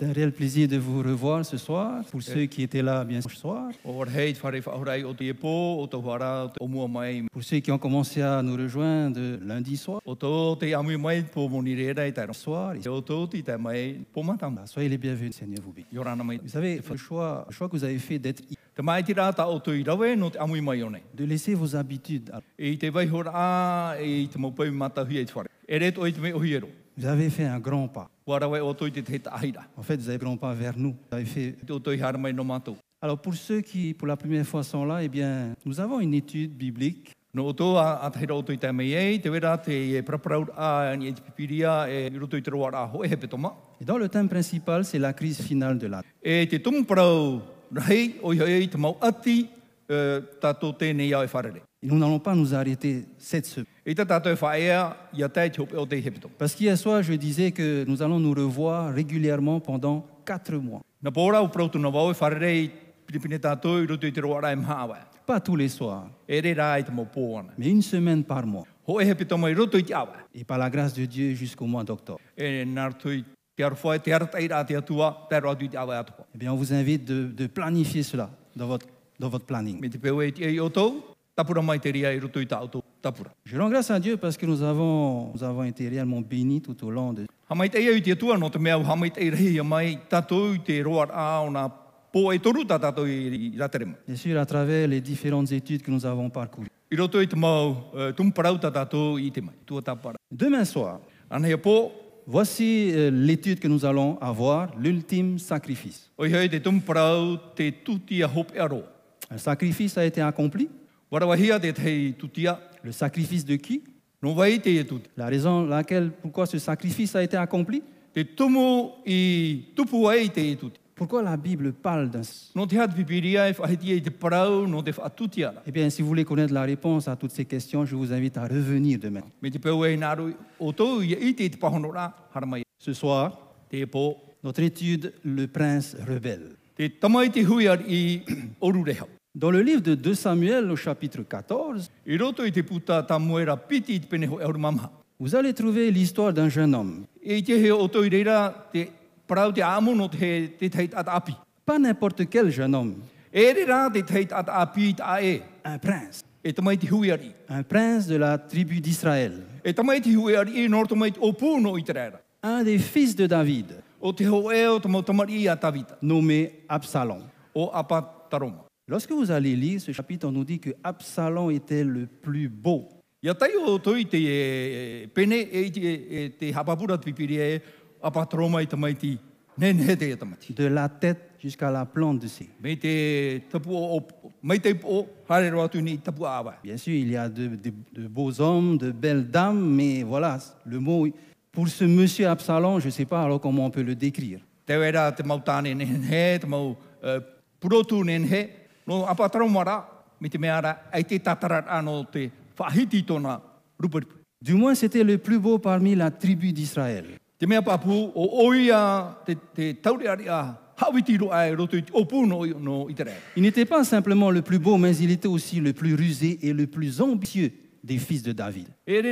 C'est un réel plaisir de vous revoir ce soir. Pour ceux qui étaient là bien ce soir. Pour ceux qui ont commencé à nous rejoindre lundi soir. soir. E matama. Soyez les bienvenus, Seigneur vous bénisse. Vous savez, le choix, le choix que vous avez fait d'être de laisser vos habitudes. Vous avez fait un grand pas. En fait, vous avez un grand pas vers nous. Vous avez fait... Alors, pour ceux qui, pour la première fois, sont là, eh bien, nous avons une étude biblique e. Et dont le thème principal, c'est la crise finale de la E Et nous n'allons pas nous arrêter cette semaine. Parce qu'hier soir, je disais que nous allons nous revoir régulièrement pendant quatre mois. E. Pas tous les soirs, E mais une semaine par mois. Et par la grâce de Dieu jusqu'au mois d'octobre. E. Eh bien, on vous invite de, de planifier cela dans votre, dans votre planning. E. Je rends grâce à Dieu parce que nous avons, nous avons été réellement bénis tout au long de... Bien sûr, à travers les différentes études que nous avons parcourues. Tāpara. Demain soir, voici euh, l'étude que nous allons avoir, l'ultime sacrifice. Un sacrifice a été accompli. Le sacrifice de qui? La raison laquelle, pourquoi ce sacrifice a été accompli? Pourquoi la Bible parle d'un... E. Eh bien, si vous voulez connaître la réponse à toutes ces questions, je vous invite à revenir demain. Mai. Ce soir, notre étude, le prince rebelle. Dans le livre de 2 Samuel, au chapitre 14, I roto i te puta ta muera piti i te pene ho e auru mamha. vous allez trouver l'histoire d'un jeune homme. Pas n'importe quel jeune homme, E ta e. un prince. Un prince de la tribu d'Israël. Un des fils de David, nommé Absalom. Lorsque vous allez lire ce chapitre, on nous dit que Absalom était le plus beau. De la tête jusqu'à la plante de awa. Bien sûr, il y a de, de- de beaux hommes, de belles dames, mais voilà, le mot, pour ce monsieur Absalom, je ne sais pas alors comment on peut le décrire. No tatarat tona. Du moins, c'était le plus beau parmi la tribu d'Israël. Il n'était pas simplement le plus beau, mais il était aussi le plus rusé et le plus ambitieux des fils de David. E.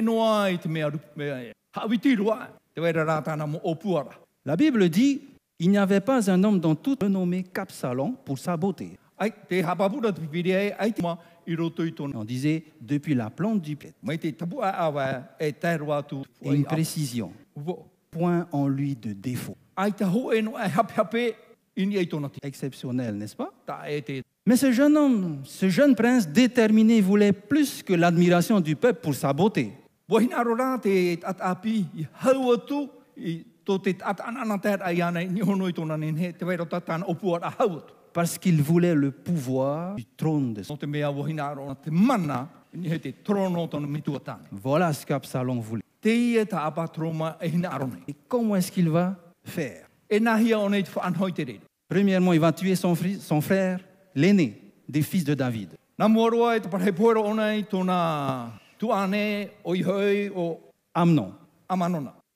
La Bible dit, il n'y avait pas un homme dans toute renommé qu'Absalom pour sa beauté. Te ai, te ma. On disait, depuis la plante du pied. E. Et une précision, point en lui de défaut. E. Exceptionnel, n'est-ce pas? E Mais ce jeune homme, ce jeune prince déterminé voulait plus que l'admiration du peuple pour sa beauté. Parce qu'il voulait le pouvoir du trône de son. Voilà ce qu'Absalom voulait. E. Et comment est-ce qu'il va faire? E. Premièrement, il va tuer son, fri- son frère, l'aîné des fils de David. E Amnon.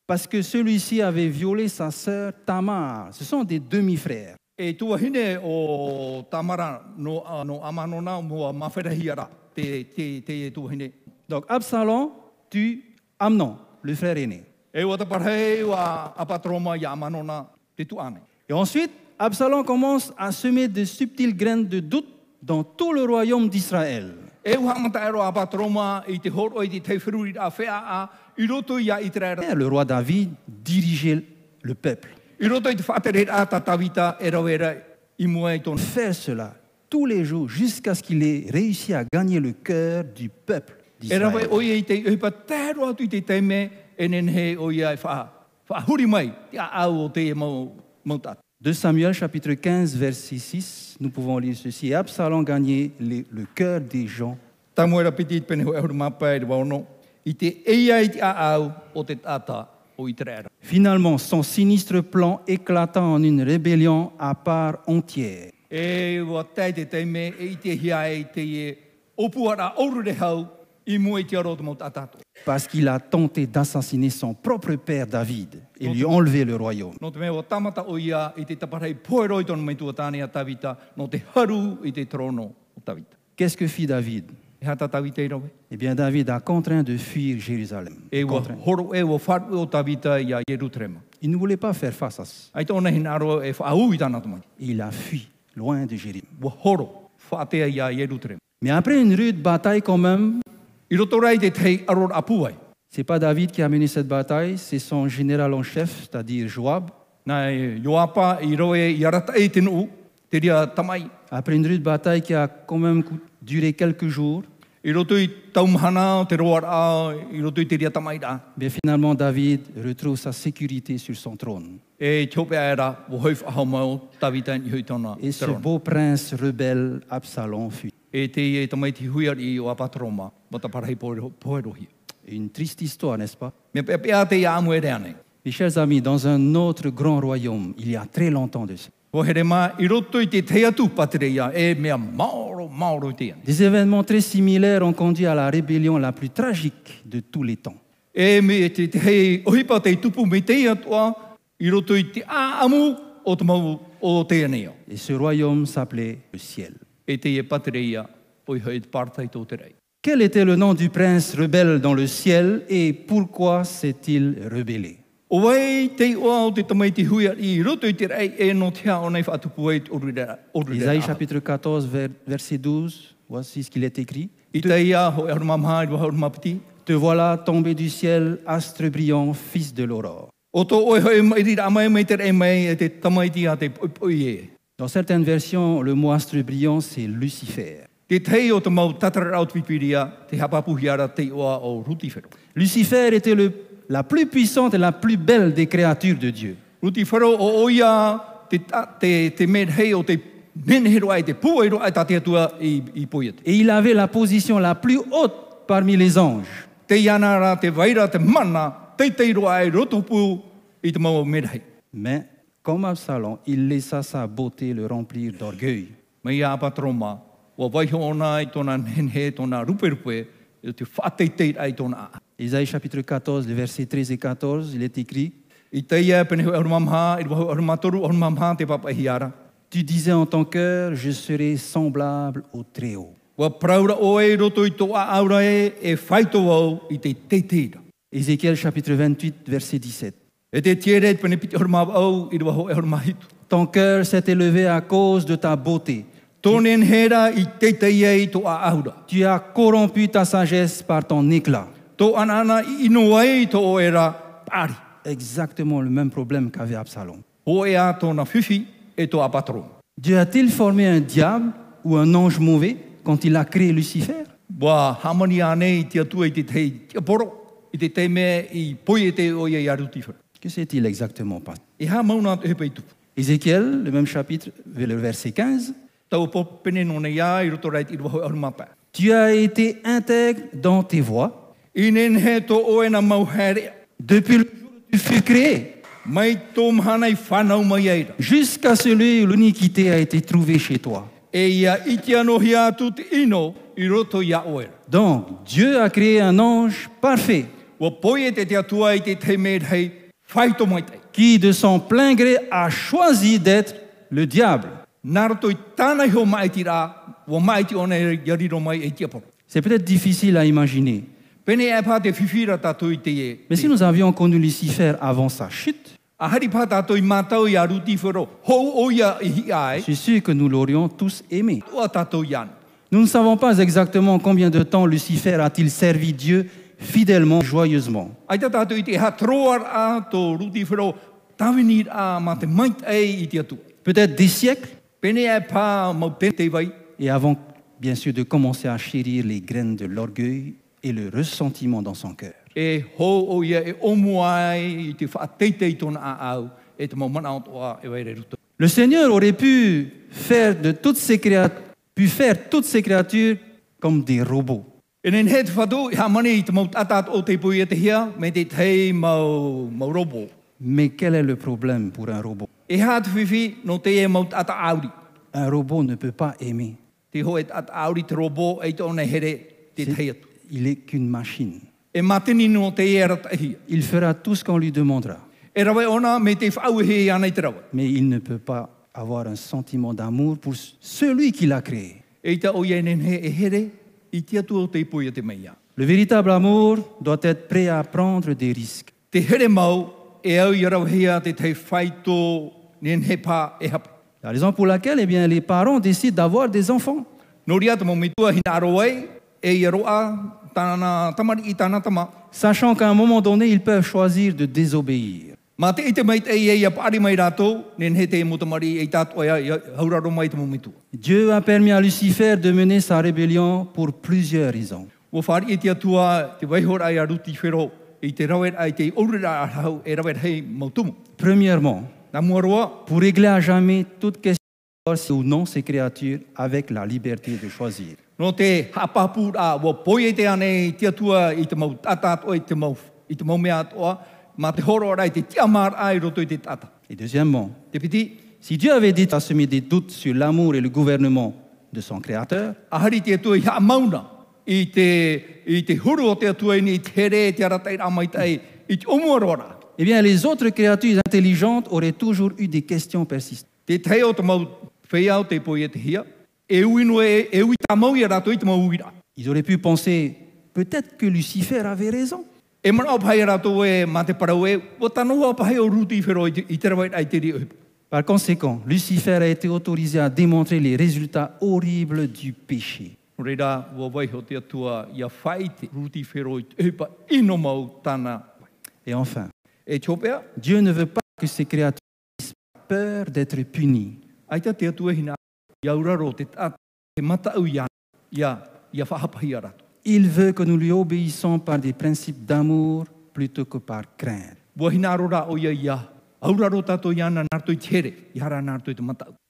Parce que celui-ci avait violé sa sœur Tamar. Ce sont des demi-frères. E tua hine o tamara no, no amanona mua mawherahiara te, te, te e tua hine. Donc Absalom tue Amnon, le frère aîné. E ua te parhei wa apatroma i amanona te tuane. Et ensuite, Absalom commence à semer de subtiles graines de doute dans tout le royaume d'Israël. E Le roi David dirigeait le peuple. Faire cela tous les jours jusqu'à ce qu'il ait réussi à gagner le cœur du peuple d'Israël. e e e. 2 Samuel chapitre 15 verset 6, nous pouvons lire ceci. Et Absalom gagnait le cœur des gens. Te pene e huri mapa e te wauno. I te eia o te tata. Finalement, son sinistre plan éclata en une rébellion à part entière. E e e. Parce qu'il a tenté d'assassiner son propre père David et lui enlever le royaume. Qu'est-ce que fit David? Eh bien, David a contraint de fuir Jérusalem. Contraint. Il ne voulait pas faire face à ça. Tāna tamai. Il a fui loin de Jérusalem. Mais après une rude bataille quand même, c'est pas David qui a mené cette bataille, c'est son général en chef, c'est-à-dire Joab. E e ria tamai. Après une rude bataille qui a quand même duré quelques jours, Mais finalement David retrouve sa sécurité sur son trône. E. Et ce beau prince rebelle Absalom fuit. E e. Une triste histoire, n'est-ce pas? Mes chers amis, dans un autre grand royaume, il y a très longtemps de ça, E des événements très similaires ont conduit à la rébellion la plus tragique de tous les temps. Et ce royaume s'appelait le ciel. E e. Quel était le nom du prince rebelle dans le ciel et pourquoi s'est-il rebellé? O wei te oa o te tamai te huia i roto i te rei e no te hao nei whatupu e o rira. O rira. Isaïe chapitre 14, ver- verset 12, voici ce qu'il est écrit. Te e piti. Te voilà tombé du ciel, astre brillant, fils de l'aurore. E e. Dans certaines versions, le mot astre brillant, c'est Lucifer. Lucifer était le- la plus puissante et la plus belle des créatures de Dieu. Et il avait la position la plus haute parmi les anges. Mais, comme Absalom, il laissa sa beauté le remplir d'orgueil. Isaïe chapitre 14, les versets 13 et 14, il est écrit. Tu disais en ton cœur, je serai semblable au Très-Haut. Ézéchiel chapitre 28, verset 17. E te tiere pene piti horma au i waho e horma hitu. Ton cœur s'est élevé à cause de ta beauté. Tu as corrompu ta sagesse par ton éclat. Exactement le même problème qu'avait Absalom. E e. Dieu a-t-il formé un diable ou un ange mauvais quand il a créé Lucifer? E. Que s'est-il exactement passé. Ézéchiel, le même chapitre, le verset 15. Tu as été intègre dans tes voies. Depuis le jour où tu fus créé, jusqu'à celui où l'iniquité a été trouvée chez toi. E. Donc, Dieu a créé un ange parfait. E qui, de son plein gré, a choisi d'être le diable. E. C'est peut-être difficile à imaginer, e mais si nous avions connu Lucifer avant sa chute, Je suis sûr que nous l'aurions tous aimé. Nous ne savons pas exactement combien de temps Lucifer a-t-il servi Dieu fidèlement, joyeusement. Peut-être des siècles, Et avant, bien sûr, de commencer à chérir les graines de l'orgueil et le ressentiment dans son cœur. e. Le Seigneur aurait pu faire de toutes ces créatures, pu faire toutes ces créatures comme des robots. E e. Mais quel est le problème pour un robot? E. Un robot ne peut pas aimer. Il est qu'une machine. E e. Il fera tout ce qu'on lui demandera. Mais il ne peut pas avoir un sentiment d'amour pour celui qui l'a créé. Le véritable amour doit être prêt à prendre des risques. La raison pour laquelle eh bien, les parents décident d'avoir des enfants. Sachant qu'à un moment donné, ils peuvent choisir de désobéir. Dieu a permis à Lucifer de mener sa rébellion pour plusieurs raisons. E. Premièrement, Pour régler à jamais toute question de si ou non ces créatures avec la liberté de choisir. ane mea te horo te tiamar ai roto te tata. Et deuxièmement, si Dieu avait dit à semer des doutes sur l'amour et le gouvernement de son Créateur, te mauna i te, i te te te i te. Eh bien les autres créatures intelligentes auraient toujours eu des questions persistantes. Ils auraient pu penser, peut-être que Lucifer avait raison. Par conséquent, Lucifer a été autorisé à démontrer les résultats horribles du péché. Et enfin, Dieu ne veut pas que ces créatures aient peur d'être punies. Il veut que nous lui obéissons par des principes d'amour plutôt que par crainte.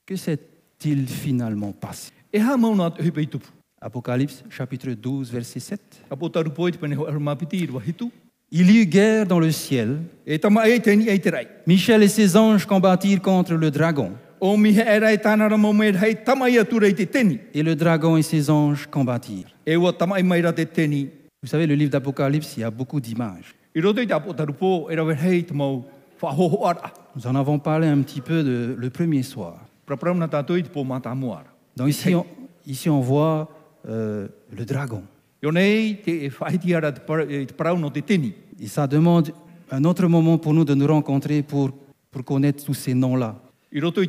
Que s'est-il finalement passé? E. Apocalypse chapitre 12 verset 7. Il y eut guerre dans le ciel. Michel et ses anges combattirent contre le dragon. Et le dragon et ses anges combattirent. Vous savez, le livre d'Apocalypse, il y a beaucoup d'images. Whahoho ara. Nous en avons parlé un petit peu de- le premier soir. Donc ici, on, ici, on voit euh, le dragon. E. Et ça demande un autre moment pour nous de nous rencontrer pour, pour connaître tous ces noms-là. E e.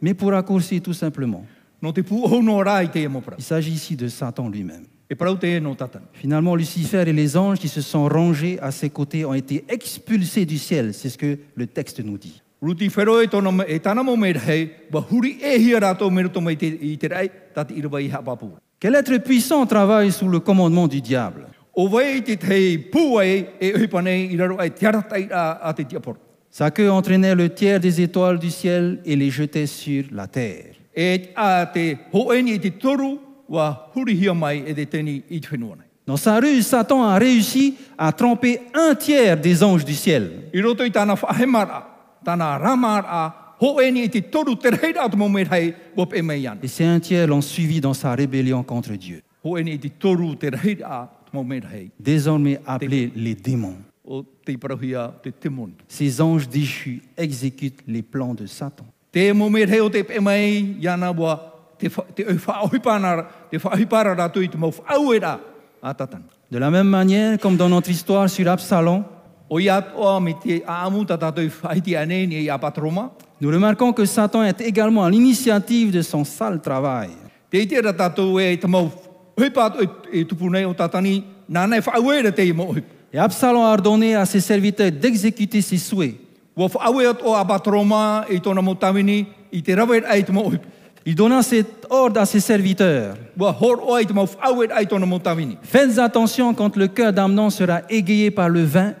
Mais pour raccourcir tout simplement, il s'agit ici de Satan lui-même. Finalement, Lucifer et les anges qui se sont rangés à ses côtés ont été expulsés du ciel. C'est ce que le texte nous dit. Ruti whero e tono me- e tāna mo me rei, wa huri e hia rātou me roto mai te, i te rei, tati i rawa i hapapu. Quel être puissant travaille sous le commandement du diable. Sa queue entraînait le tiers des étoiles du ciel et les jetait sur la terre. Dans sa ruse, Satan a réussi à tromper un tiers des anges du ciel. Et ces un tiers l'ont suivi dans sa rébellion contre Dieu. Désormais appelés les démons. Ces anges déchus exécutent les plans de Satan. De la même manière, comme dans notre histoire sur Absalom, O ia toa me te aamu ta tātou whaiti ane ni i apatroma. nous remarquons que Satan est également à l'initiative de son sale travail. Et Absalom a ordonné à ses serviteurs d'exécuter ses souhaits. Il donna cet ordre à ses serviteurs. Wa hor o ai te mau whaauera ai tōna mo tawini. Faites attention quand le cœur d'Amnon sera égayé par le vin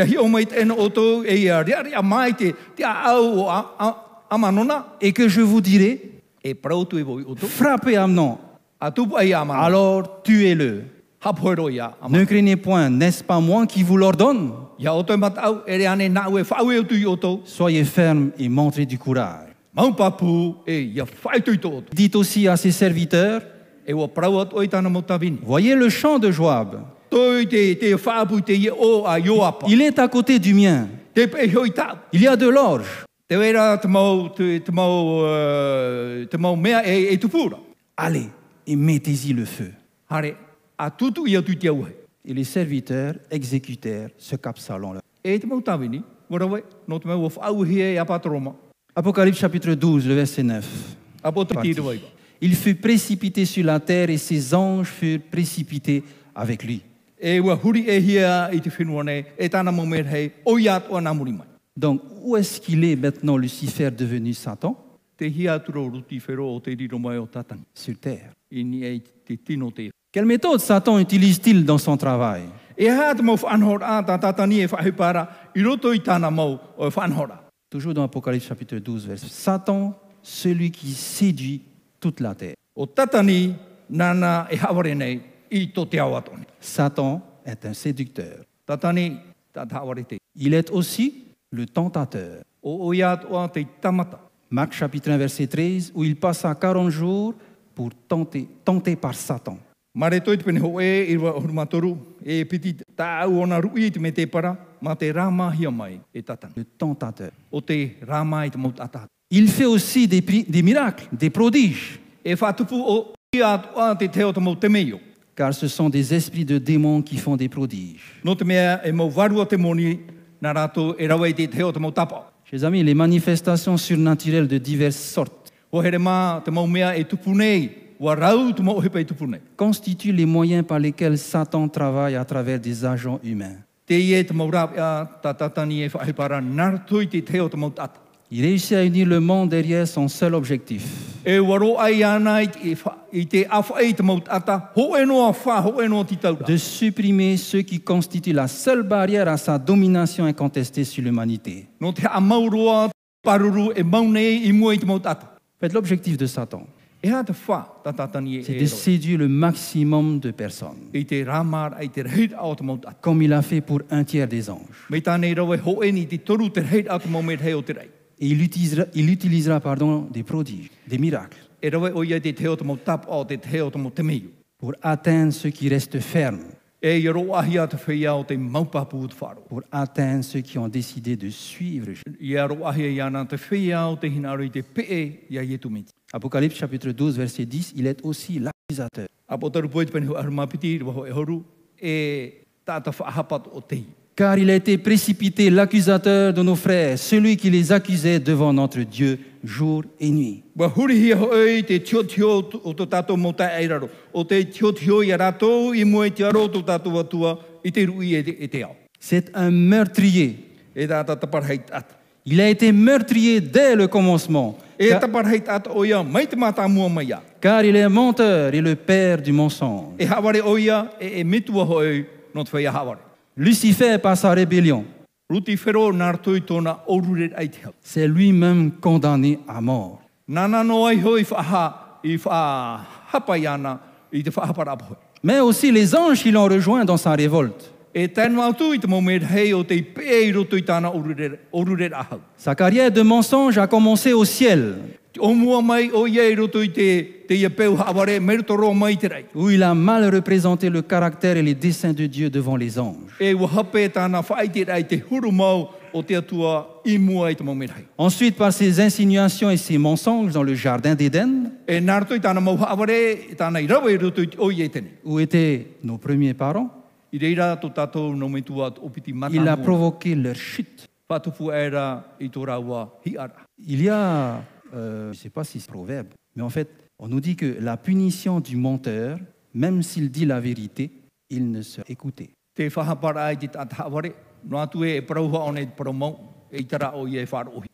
O e mai te, te a au a, manona et que je vous dirai, e e voi frappez Amnon, alors tuez-le. Ne craignez point, n'est-ce pas moi qui vous l'ordonne? E. Soyez ferme et montrez du courage. E. Dites aussi à ses serviteurs, E voyez le champ de Joab. Toi te, te whaapu te ia o a Ioapa. Il est à côté du mien. Il y a de l'orge. Allez et mettez-y le feu. Et les serviteurs exécutèrent ce apatoroma. Apocalypse chapitre 12, le verset 9. Apo te Parti. tira waiba. Il fut précipité sur la terre et ses anges furent précipités avec lui. E wa huri e hia i te whenua nei, e tāna mau mea hei, o ia atua nā muri mai. Donc, où est-ce qu'il est maintenant, Lucifer, devenu Satan? Te hia aturo ruti whero o te riro mai o tatang. Sur terre. I ni e te tino te. Quelle méthode Satan utilise-t-il dans son travail? E hea te mau whanhora a tā tātani e whahupara, i roto i tāna mau o whanhora. Toujours dans Apocalypse chapitre 12, verset. Satan, celui qui séduit toute la terre. O tatani nana e haware nei i tō te au atoni. Satan est un séducteur. Il est aussi le tentateur. Marc chapitre 1, verset 13, où il passa 40 jours pour tenter, tenté par Satan. E e e. Le tentateur. Il fait aussi des, des miracles, des prodiges, Car ce sont des esprits de démons qui font des prodiges. E e. Chers amis, les manifestations surnaturelles de diverses sortes e constituent les moyens par lesquels Satan travaille à travers des agents humains. Il réussit à unir le monde derrière son seul objectif, E de supprimer ceux qui constituent la seule barrière à sa domination incontestée sur l'humanité. E mau nei i mua i te mau tata. En fait, l'objectif de Satan, E c'est de séduire le maximum de personnes, comme il a fait pour un tiers des anges. Et il utilisera, il utilisera pardon, des prodiges, des miracles, pour atteindre ceux qui restent fermes, E pour atteindre ceux qui ont décidé de suivre. Apocalypse chapitre 12, verset 10, il est aussi l'accusateur. E e. Car il a été précipité l'accusateur de nos frères, celui qui les accusait devant notre Dieu jour et nuit. E e. C'est un meurtrier. E. Il a été meurtrier dès le commencement, E car, il est menteur et le père du mensonge. Lucifer, par sa rébellion, s'est lui-même condamné à mort. Mais aussi les anges qui l'ont rejoint dans sa révolte. E. Sa carrière de mensonge a commencé au ciel, Où il a mal représenté le caractère et les desseins de Dieu devant les anges. E. Ensuite, par ses insinuations et ses mensonges dans le jardin d'Éden, E tene. où étaient nos premiers parents, Il a provoqué leur chute. Il y a, euh, je ne sais pas si c'est proverbe, mais en fait, on nous dit que la punition du menteur, même s'il dit la vérité, il ne sera écouté. E e.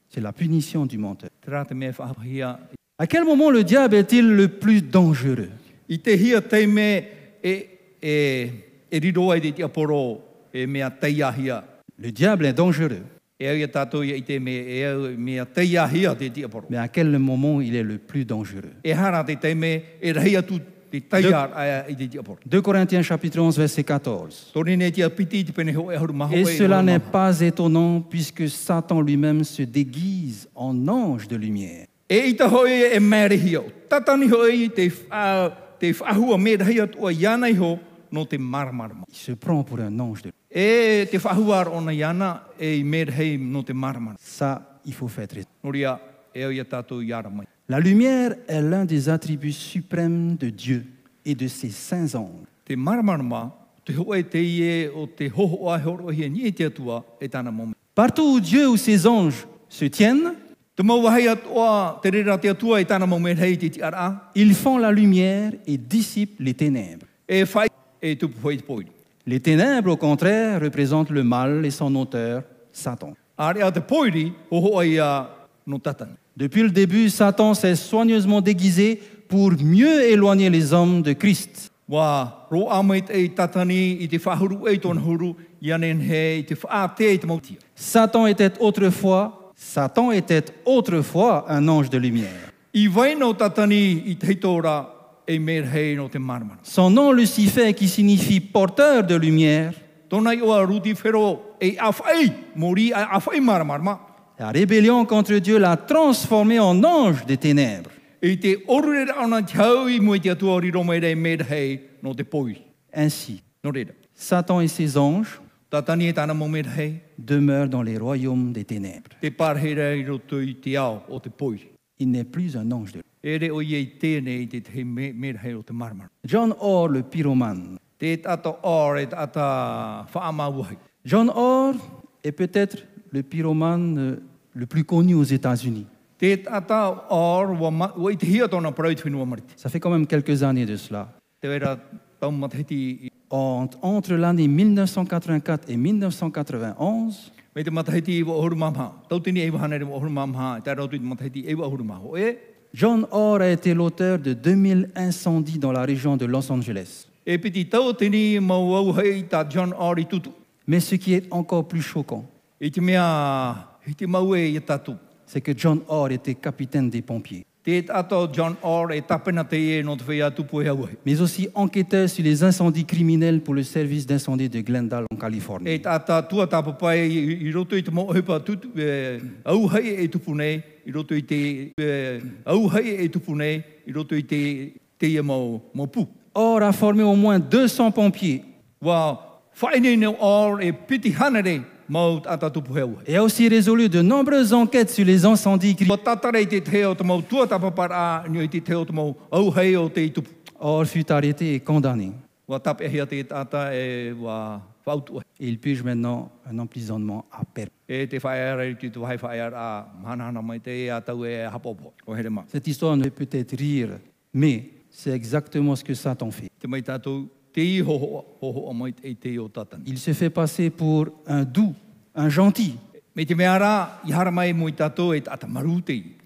C'est la punition du menteur. À quel moment le diable est-il le plus dangereux? E. Le diable est dangereux, Mais à quel moment il est le plus dangereux? E hara te teime e rahi atu te teiar aia i te te aporo. 2 Corinthiens chapitre 11 verset 14. Tore ne te apiti te pene ho e horu maho Et cela n'est pas étonnant puisque Satan lui-même se déguise en ange de lumière. Il se prend pour un ange de lumière. E te e i no te. Ça, il faut faire très Noria e ia tātou. La lumière est l'un des attributs suprêmes de Dieu et de ses saints anges. Te maramarama, te hoe te ie o te hoho ai horo hia ni e te atua e tāna momi. Partout où Dieu ou ses anges se tiennent, e ils font la lumière et dissipent les ténèbres. Les ténèbres, au contraire, représentent le mal et son auteur, Satan. Depuis le début, Satan s'est soigneusement déguisé pour mieux éloigner les hommes de Christ. Était autrefois, Satan était autrefois un ange de lumière. E. Son nom Lucifer, qui signifie porteur de lumière, e la rébellion contre Dieu l'a transformé en ange des ténèbres. Poi. Ainsi. Satan et ses anges e demeurent dans les royaumes des ténèbres. Il n'est plus un ange de John Orr, le pyromane. E. John Orr est peut-être le pyromane euh, le plus connu aux États-Unis. Ça fait quand même quelques années de cela. Entre l'année 1984 et 1991, John Orr a été l'auteur de 2000 incendies dans la région de Los Angeles. Mais ce qui est encore plus choquant, c'est que John Orr était capitaine des pompiers, E e e mais aussi enquêteur sur les incendies criminels pour le service d'incendie de Glendale en Californie. Orr a formé au moins 200 pompiers Or et a aussi résolu de nombreuses enquêtes sur les incendies criminels. Wa tatare i te te o te mau tua tapapara, ni o i te te o te mau au hei o te i tupu. Orr fut arrêté et condamné. E il purge maintenant un emprisonnement à perpétuité. E e. Cette histoire ne peut peut-être rire, mais c'est exactement ce que Satan fait. E. Il se fait passer pour un doux, un gentil, e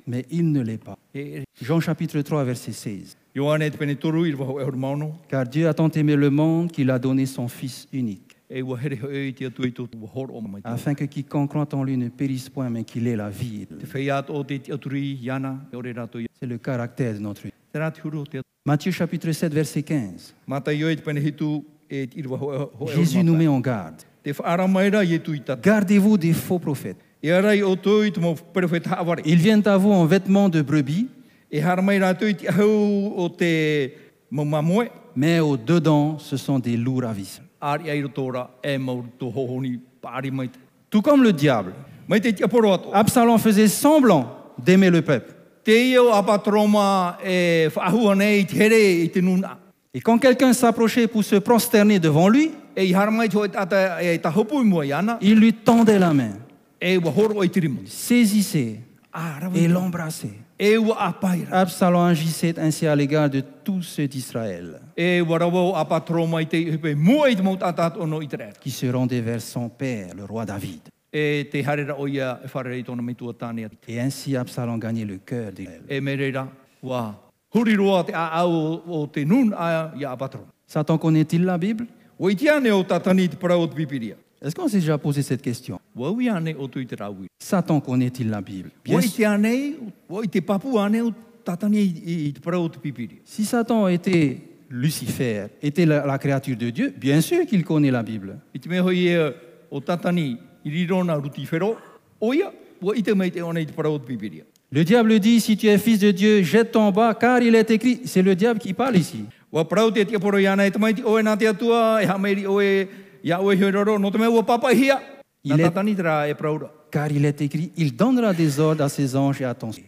mais il ne l'est pas. E, Jean chapitre 3, verset 16. Ioane te pene toru i rwaho e horu maono. Car Dieu a tant aimé le monde qu'il a donné son Fils unique, E afin que quiconque croit en lui ne périsse point, mais qu'il ait la vie. E. C'est le caractère de notre Dieu. Atu. Matthieu chapitre 7, verset 15. Mata i oi te pene hitu e ho Jésus nous met en garde. E. Gardez-vous des faux prophètes. E. Ils viennent à vous en vêtements de brebis, E mais au-dedans, ce sont des loups ravissants. E. Tout comme le diable. Absalom faisait semblant d'aimer le peuple. E. Et quand quelqu'un s'approchait pour se prosterner devant lui, E e il lui tendait la main, saisissait et l'embrassait. Absalom agissait ainsi à l'égard de tous ceux d'Israël. Qui se rendaient vers son père, le roi David. E te harera o ia e whare i tōna me tua atu. Et ainsi Absalom gagnait le cœur d'Israël. E me reira, wa huri roa te a au o nun a ia apa toro. Satan connaît-il la Bible? Wa i te ane o tatani te parau o te pipiria. Est-ce qu'on s'est déjà posé cette question? Wa ui ane o tu i te raui. Satan connaît-il la Bible? Bien Wa i sûr. te papu ane o tatani i, i te parau o te pipiria. Si Satan était Lucifer, était la, la créature de Dieu, bien sûr qu'il connaît la Bible. Wa. Le diable dit, si tu es fils de Dieu, jette ton bas, car il est écrit, c'est le diable qui parle ici. Wa poro e maiti, oe e oe, oe no papa hia. Il est- e. Car il est écrit, il donnera des ordres à ses anges et à ton e.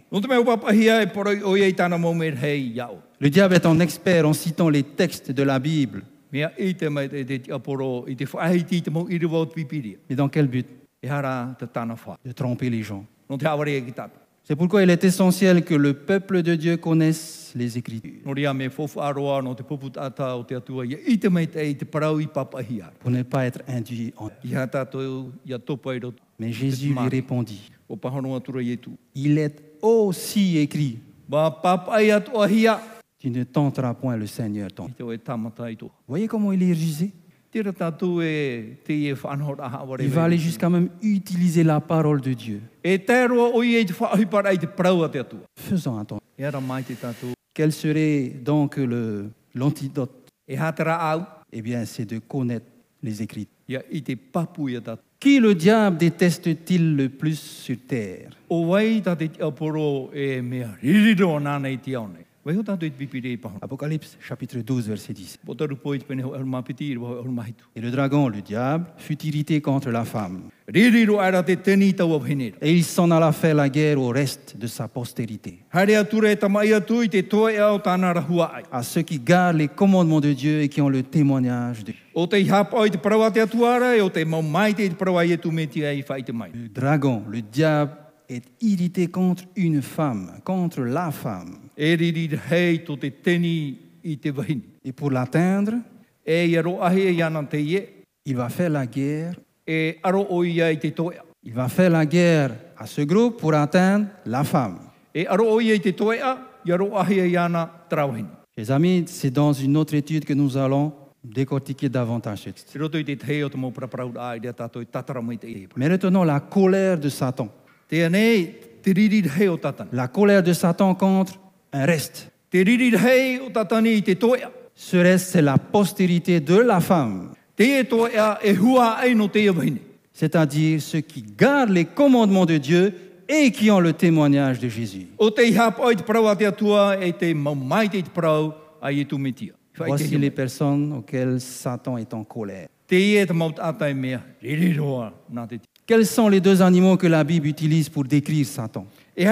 Le diable est un expert en citant les textes de la Bible. Mais dans quel but? E. De tromper les gens. E. C'est pourquoi il est essentiel que le peuple de Dieu connaisse les Écritures, pour ne pas être induit en... Mais Jésus lui répondit, e il est aussi écrit, Tu ne tenteras point le Seigneur ton. Voyez comment il est rusé e e. Il va aller jusqu'à même utiliser la parole de Dieu. E. Faisons attention. Quel serait donc l'antidote? Eh bien, c'est de connaître les Écritures. Qui le diable déteste-t-il le plus sur terre? Apocalypse chapitre 12, verset 10. Po taru po i te pene ho alma piti i rwa alma hitu. Et le dragon, le diable, fut irrité contre la femme. Et il s'en alla faire la guerre au reste de sa postérité, à ceux qui gardent les commandements de Dieu et qui ont le témoignage de atuara e e. Le dragon, le diable, est irrité contre une femme, contre la femme. Et pour l'atteindre, E il va faire la guerre. Il va faire la guerre à ce groupe pour atteindre la femme. E. Mes amis, c'est dans une autre étude que nous allons décortiquer davantage ce texte. E. Mais retenons la colère de Satan. La colère de Satan contre un reste. Ce reste, c'est la postérité de la femme, e e e c'est-à-dire ceux qui gardent les commandements de Dieu et qui ont le témoignage de Jésus. Voici les personnes auxquelles Satan est en colère. Quels sont les deux animaux que la Bible utilise pour décrire Satan? E.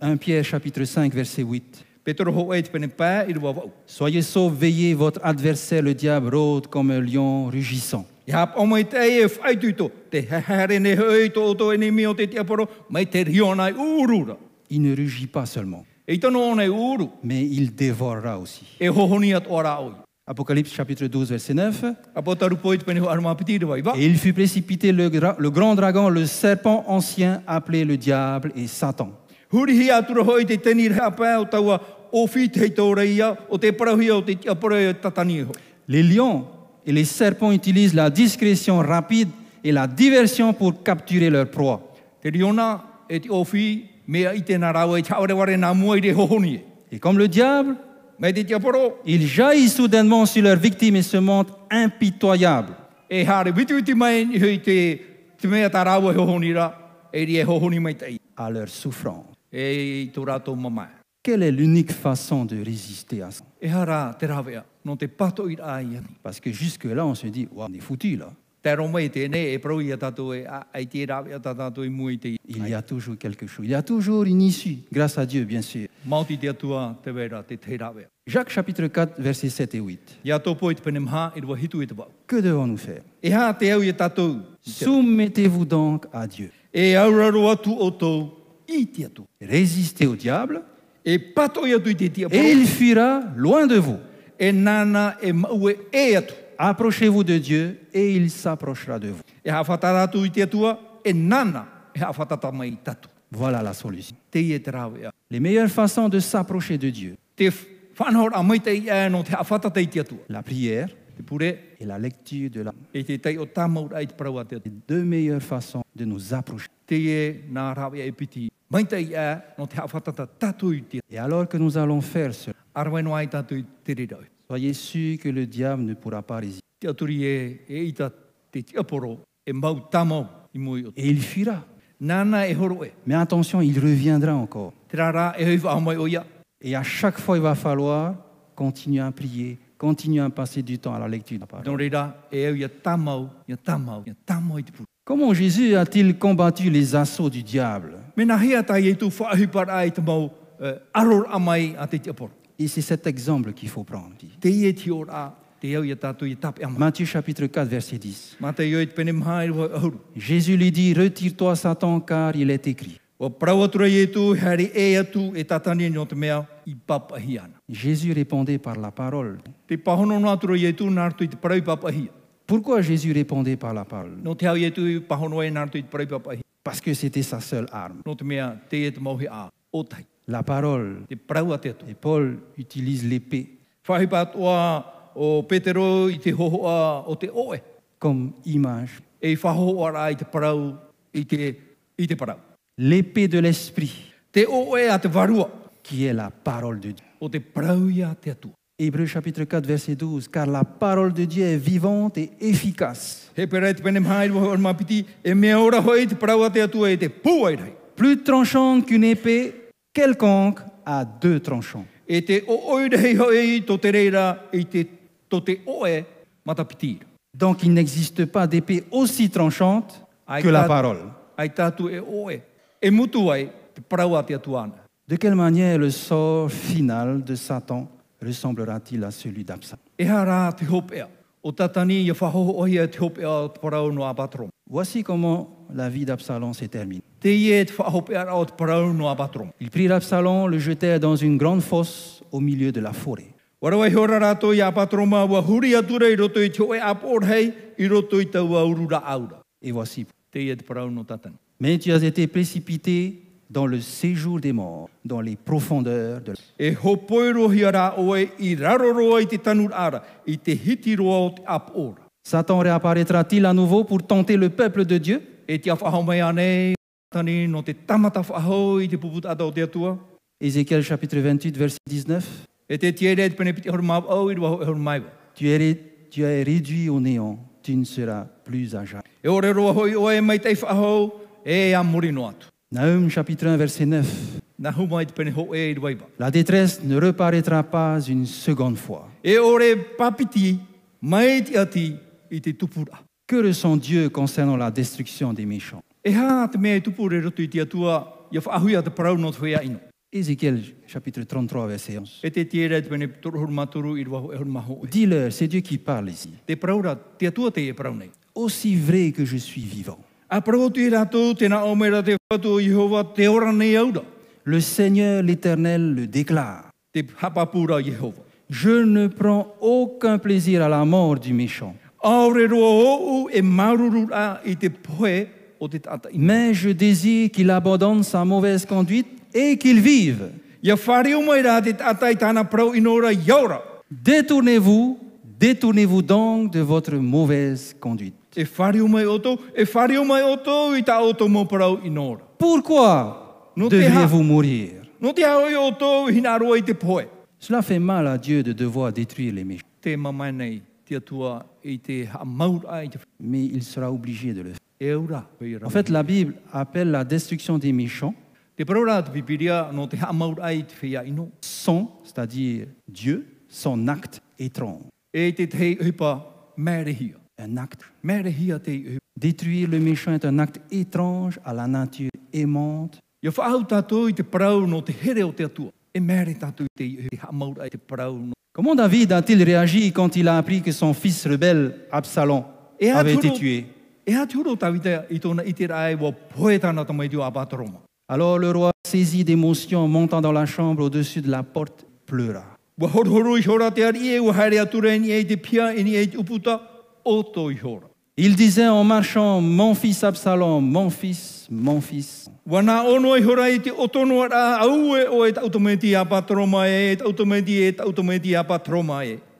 1 Pierre chapitre 5 verset 8. Petro ho e te pene pā i rua wau. Soyez saufs, veillez, votre adversaire le diable rôde comme un lion rugissant. E e. Il ne rugit pas seulement, mais il dévorera aussi. Apocalypse chapitre 12 verset 9. A po taru po i te pene ho arma piti rua i wa. Et il fut précipité le, gra- le grand dragon, le serpent ancien appelé le diable et Satan. Les lions et les serpents utilisent la discrétion rapide et la diversion pour capturer leur proie. Et comme le diable, Me te tia paro, il jaillit soudainement sur leur victime et se montre impitoyable. e à leur souffrance. E. Quelle est l'unique façon de résister à ça? E. Parce que jusque-là, on se dit, on est foutu là. E e e Il y a toujours quelque chose. Il y a toujours une issue, grâce à Dieu, bien sûr. Rāwe. Jacques chapitre 4, versets 7 et 8. Ia tōpo i te pene mha i rua hitu i te wau. Que devons-nous faire? E. Soumettez-vous donc à Dieu. E. Résistez au diable E et il fuira loin de vous. Approchez-vous de Dieu et il s'approchera de vous. Voilà la solution. E. Les meilleures façons de s'approcher de Dieu, la prière et la lecture de la... e. Les deux meilleures façons de nous approcher. E Et alors que nous allons faire cela, Soyez sûrs que le diable ne pourra pas résister. E, e. Et il fuira. E. Mais attention, il reviendra encore. Et à chaque fois, il va falloir continuer à prier, continuer à passer du temps à la lecture de la parole. Comment Jésus a-t-il combattu les assauts du diable? E. Et c'est cet exemple qu'il faut prendre. Ama. Matthieu chapitre 4, verset 10. Mā te ioi te pene mha i rua ahuru. Jésus lui dit, retire-toi Satan, car il est écrit. E e e. Jésus répondait par la parole. E. Pourquoi Jésus répondait par la parole? E e. Parce que c'était sa seule arme. La parole. Et Paul utilise l'épée comme image. E. L'épée de l'esprit, qui est la parole de Dieu. Hébreux chapitre 4, verset 12. Car la parole de Dieu est vivante et efficace, e e plus tranchante qu'une épée quelconque à deux tranchants. E te o oirei hoi to te reira i te to te oe matapitira. Donc il n'existe pas d'épée aussi tranchante que la parole. Ai e oe. E mutu ai te parau a te atua ana. De quelle manière le sort final de Satan ressemblera-t-il à celui d'Absalom? E hā rā te hopea. O tatani ia whahoho ohia te hopea o te parau no abatrom. Voici comment la vie d'Absalom s'est terminée. Te ie te whahopea rā o te parau no abatrom. Ils prirent Absalom, le jetèrent dans une grande fosse au milieu de la forêt. Et voici. Mais tu as été précipité dans le séjour des morts, dans les profondeurs de E Satan réapparaîtra-t-il à nouveau pour tenter le peuple de Dieu? Ézéchiel chapitre 28, verset 19. E te tiere te pene piti horu mau au i rua horu mai wa. Tu es, tu es réduit au néant, tu ne seras plus à jamais. Nahum chapitre 1, verset 9. Nā humai te pene ho e i rua iwa. La détresse ne reparaîtra pas une seconde fois. Que ressent Dieu concernant la destruction des méchants? Ézéchiel chapitre 33, verset 11. E te tiere te pene toro horu maturu i rua horu maho e. Dis-leur, c'est Dieu qui parle ici. Aussi vrai que je suis vivant, le Seigneur l'Éternel le déclare. Je ne prends aucun plaisir à la mort du méchant, Mais je désire qu'il abandonne sa mauvaise conduite et qu'il vive. Détournez-vous, détournez-vous donc de votre mauvaise conduite. E e. Pourquoi devriez-vous mourir? Cela fait mal à Dieu de devoir détruire les méchants, Mais il sera obligé de le faire. En fait, la Bible appelle la destruction des méchants. Son, c'est-à-dire Dieu, son acte étrange. Un acte. Détruire le méchant est un acte étrange à la nature aimante E. Comment David a-t-il réagi quand il a appris que son fils rebelle, Absalom, avait été tué E. Alors le roi, saisi d'émotion, montant dans la chambre au-dessus de la porte, pleura. Il disait en marchant, Mon fils Absalom, mon fils, mon fils.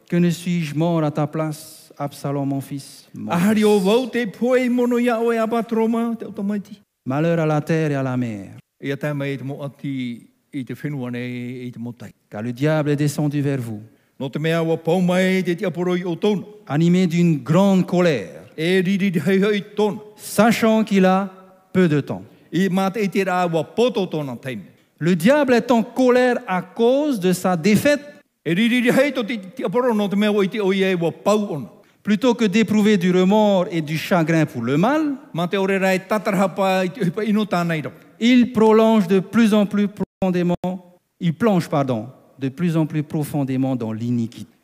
Que ne suis-je mort à ta place, Absalom, mon fils mon fils? e. Malheur à la terre et à la mer, car le diable est descendu vers vous, animé d'une grande colère, Sachant qu'il a peu de temps. Le diable est en colère à cause de sa défaite, plutôt que d'éprouver du remords et du chagrin pour le mal. Il prolonge de plus en plus profondément, il plonge, pardon, de plus en plus profondément dans l'iniquité.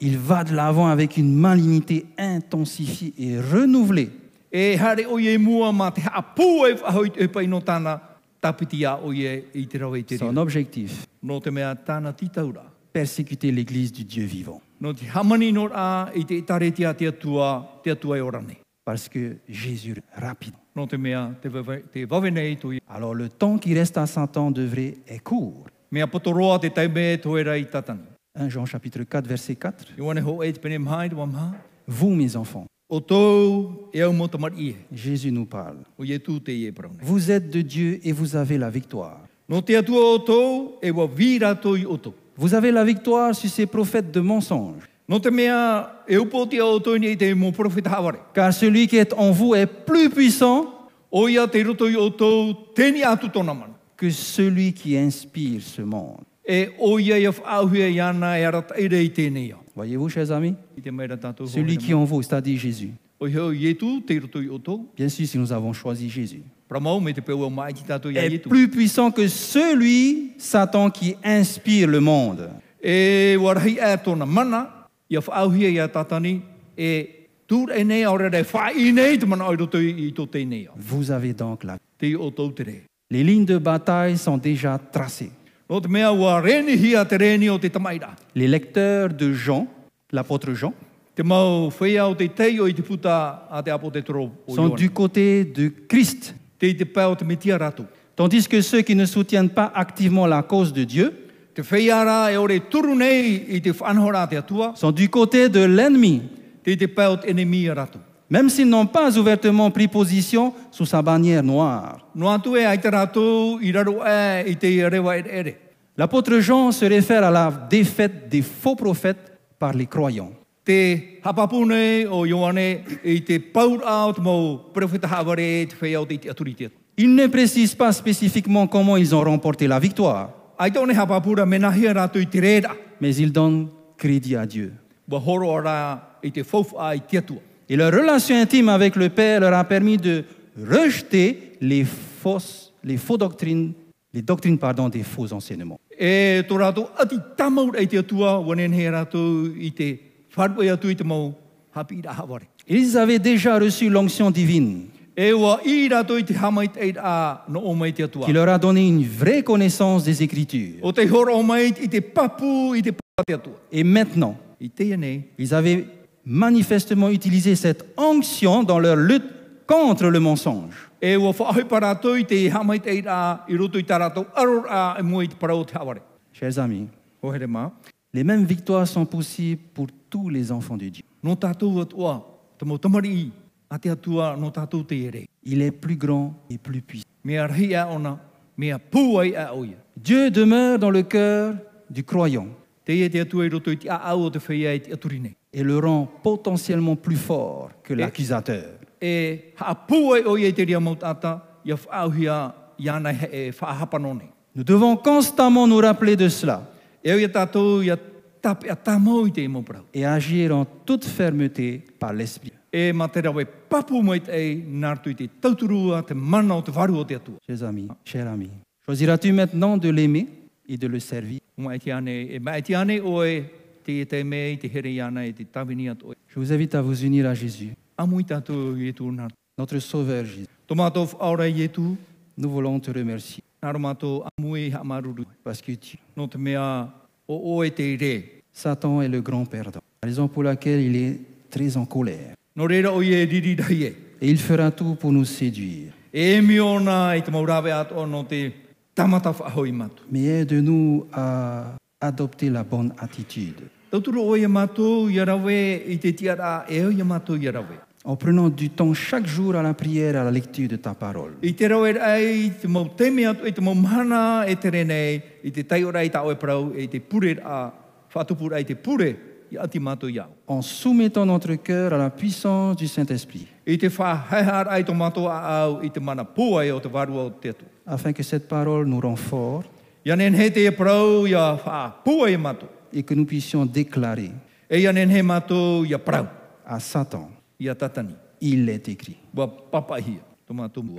Il va de l'avant avec une malignité intensifiée et renouvelée. E e e Son objectif, persécuter l'Église du Dieu vivant. Parce que Jésus rapide. Alors le temps qui reste à Satan devrait est court. Mea potoroa te taime to e rai tatani. 1 Jean chapitre 4 verset 4. I wane ho e te pene mhai te wamha. Vous mes enfants, e. Jésus nous parle. Vous êtes de Dieu et vous avez la victoire. E. Vous avez la victoire sur ces prophètes de mensonges. E. Car celui qui est en vous est plus puissant Que celui qui inspire ce monde. E e au. Voyez-vous, chers amis? Celui qui est en vous, c'est-à-dire Jésus. E. Bien sûr, si nous avons choisi Jésus. Est plus puissant que celui, Satan, qui inspire le monde. E e e e. Vous avez donc la... Les lignes de bataille sont déjà tracées. Les lecteurs de Jean, l'apôtre Jean, sont du côté de Christ. Tandis que ceux qui ne soutiennent pas activement la cause de Dieu sont du côté de l'ennemi, même s'ils n'ont pas ouvertement pris position sous sa bannière noire. E e. L'apôtre Jean se réfère à la défaite des faux prophètes par les croyants. Te atu. Il ne précise pas spécifiquement comment ils ont remporté la victoire, rera. mais ils donnent crédit à Dieu. Et leur relation intime avec le Père leur a permis de rejeter les fausses, les faux doctrines, les doctrines pardon, des faux enseignements. E haware. Ils avaient déjà reçu l'onction divine qui leur a donné une vraie connaissance des Écritures. Et maintenant, ils avaient manifestement utilisé cette onction dans leur lutte contre le mensonge. e e. Chers amis, les mêmes victoires sont possibles pour tous les enfants de Dieu. Il est plus grand et plus puissant. Dieu demeure dans le cœur du croyant Et le rend potentiellement plus fort que l'accusateur. E. Nous devons constamment nous rappeler de cela. E et agir en toute fermeté par l'Esprit. Chers amis, chers amis, choisiras-tu maintenant de l'aimer et de le servir? E. Je vous invite à vous unir à Jésus, e notre Sauveur Jésus. E Nous voulons te remercier parce que tu, re. Satan est le grand perdant, raison pour laquelle il est très en colère. E e. Et il fera tout pour nous séduire. E. Mais aide-nous à adopter la bonne attitude, E en prenant du temps chaque jour à la prière à la lecture de ta parole. E e. En soumettant notre cœur à la puissance du Saint-Esprit, afin que cette parole nous rend forts Et que nous puissions déclarer E à Satan, il est écrit.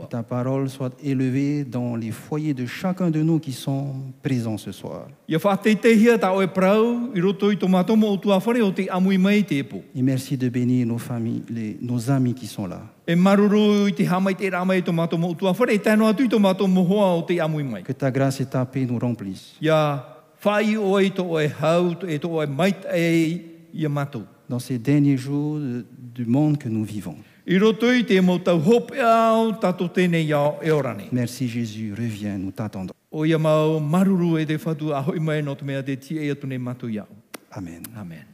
Que ta parole soit élevée dans les foyers de chacun de nous qui sont présents ce soir. Et merci de bénir nos familles, les- nos amis qui sont là. E e. Que ta grâce et ta paix nous remplissent whai o e tō e tō mait e dans ces derniers jours du monde que nous vivons. E. Merci Jésus, reviens, nous t'attendons. E. Amen.